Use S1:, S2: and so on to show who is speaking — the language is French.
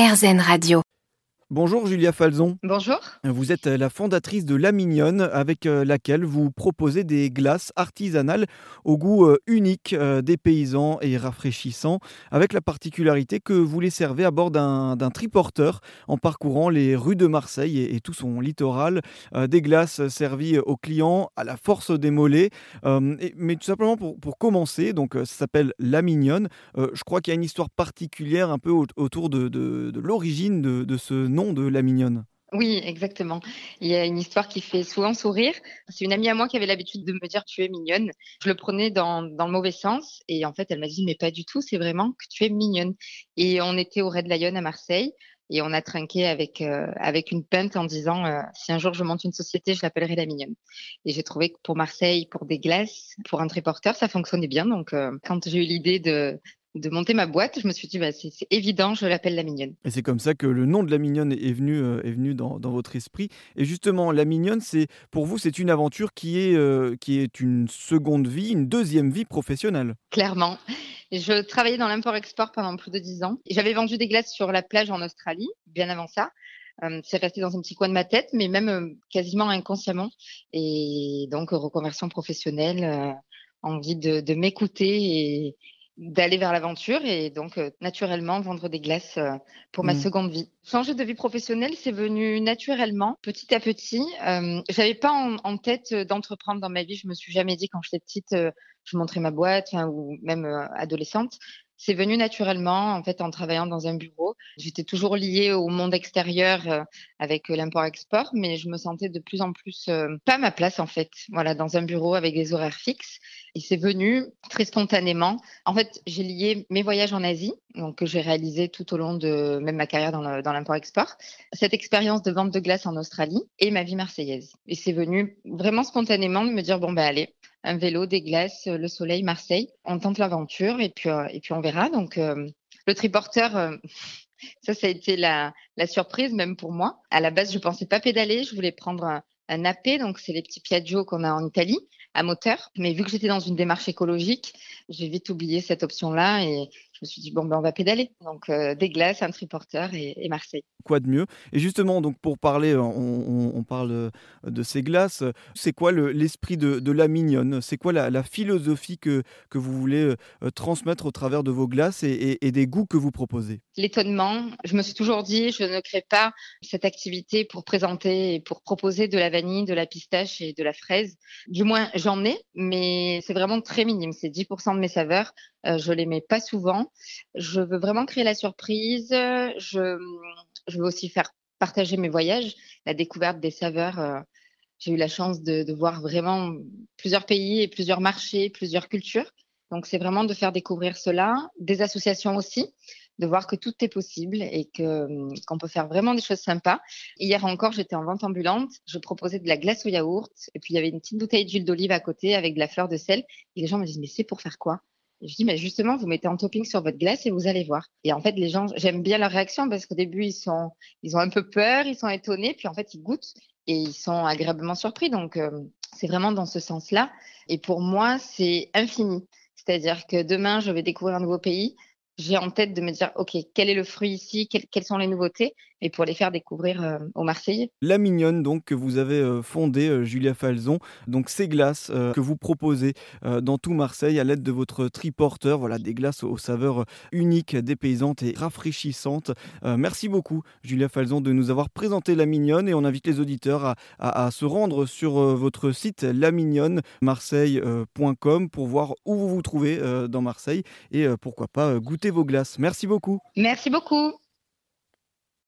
S1: RZN Radio.
S2: Bonjour Julia Falzon.
S3: Bonjour.
S2: Vous êtes la fondatrice de La Mignonne avec euh, laquelle vous proposez des glaces artisanales au goût euh, unique euh, des paysans et rafraîchissant avec la particularité que vous les servez à bord d'un triporteur en parcourant les rues de Marseille et, tout son littoral. Des glaces servies aux clients à la force des mollets. Mais tout simplement pour, commencer, donc ça s'appelle La Mignonne. Je crois qu'il y a une histoire particulière un peu autour de, l'origine de, de ce nom de La Mignonne.
S3: Oui, exactement. Il y a une histoire qui fait souvent sourire. C'est une amie à moi qui avait l'habitude de me dire tu es mignonne. Je le prenais dans, le mauvais sens et en fait elle m'a dit mais pas du tout, c'est vraiment que tu es mignonne. Et on était au Red Lion à Marseille et on a trinqué avec euh, une pinte en disant euh, si un jour je monte une société, je l'appellerai la mignonne. Et j'ai trouvé que pour Marseille, pour des glaces, pour un triporteur, ça fonctionnait bien. Donc euh, quand j'ai eu l'idée de de monter ma boîte, je me suis dit, bah, c'est évident, je l'appelle La Mignonne.
S2: Et c'est comme ça que le nom de La Mignonne est venu, euh, est venu dans, votre esprit. Et justement, La Mignonne, c'est pour vous, c'est une aventure qui est, euh, qui est une seconde vie, une deuxième vie professionnelle.
S3: Clairement. Je travaillais dans l'import-export pendant plus de dix ans. J'avais vendu des glaces sur la plage en Australie, bien avant ça. Euh, c'est resté dans un petit coin de ma tête, mais même quasiment inconsciemment. Et donc, reconversion professionnelle, envie de, de m'écouter et, d'aller vers l'aventure et donc euh, naturellement vendre des glaces euh, pour ma mmh. seconde vie. Changer de vie professionnelle, c'est venu naturellement, petit à petit. Euh, J'avais pas en, tête d'entreprendre dans ma vie. Je me suis jamais dit quand j'étais petite, euh, je montrais ma boîte ou même adolescente. C'est venu naturellement, en fait, en travaillant dans un bureau. J'étais toujours liée au monde extérieur euh, avec euh, l'import-export, mais je me sentais de plus en plus euh, pas ma place, en fait, voilà, dans un bureau avec des horaires fixes. Et c'est venu très spontanément. En fait, j'ai lié mes voyages en Asie, donc que j'ai réalisé tout au long de même ma carrière dans l'import-export, cette expérience de vente de glace en Australie et ma vie marseillaise. Et c'est venu vraiment spontanément de me dire bon ben allez, un vélo, des glaces, le soleil, Marseille. On tente l'aventure et puis, euh, et puis on verra. Donc, euh, le triporteur, euh, ça, ça a été la, surprise même pour moi. À la base, je pensais pas pédaler. Je voulais prendre un, un AP, donc c'est les petits Piaggio qu'on a en Italie, à moteur. Mais vu que j'étais dans une démarche écologique, j'ai vite oublié cette option-là et je me suis dit, bon, ben, on va pédaler. Donc, euh, des glaces, un triporteur et, Marseille.
S2: Quoi de mieux? Et justement, donc pour parler, on, parle euh, de ces glaces. C'est quoi l'esprit de, la mignonne? C'est quoi la, philosophie que, que vous voulez euh, transmettre au travers de vos glaces et, des goûts que vous proposez?
S3: L'étonnement. Je me suis toujours dit, je ne crée pas cette activité pour présenter et pour proposer de la vanille, de la pistache et de la fraise. Du moins, j'en ai, mais c'est vraiment très minime. C'est 10% de mes saveurs. Je les mets pas souvent. Je veux vraiment créer la surprise. Je, je veux aussi faire partager mes voyages, la découverte des saveurs. Euh, j'ai eu la chance de, de, voir vraiment plusieurs pays et plusieurs marchés, plusieurs cultures. Donc, c'est vraiment de faire découvrir cela, des associations aussi, de voir que tout est possible et que qu'on peut faire vraiment des choses sympas. Hier encore, j'étais en vente ambulante, je proposais de la glace au yaourt et puis il y avait une petite bouteille d'huile d'olive à côté avec de la fleur de sel et les gens me disent mais c'est pour faire quoi? Je dis, mais justement, vous mettez en topping sur votre glace et vous allez voir. Et en fait, les gens, j'aime bien leur réaction parce qu'au début, ils sont, ils ont un peu peur, ils sont étonnés, puis en fait, ils goûtent et ils sont agréablement surpris. Donc, euh, c'est vraiment dans ce sens-là. Et pour moi, c'est infini. C'est-à-dire que demain, je vais découvrir un nouveau pays j'ai en tête de me dire, OK, quel est le fruit ici, quelles sont les nouveautés, et pour les faire découvrir euh, aux Marseillais.
S2: La Mignonne, donc, que vous avez euh, fondée, euh, Julia Falzon, donc ces glaces que vous proposez dans tout Marseille à l'aide de votre triporteur, voilà, des glaces aux saveurs uniques, dépaysantes et rafraîchissantes. merci beaucoup, Julia Falzon, de nous avoir présenté La Mignonne, et on invite les auditeurs à, se rendre sur votre site lamignonnemarseille.com pour voir où vous vous trouvez dans Marseille, et pourquoi pas goûter vos glaces. Merci beaucoup.
S3: Merci beaucoup.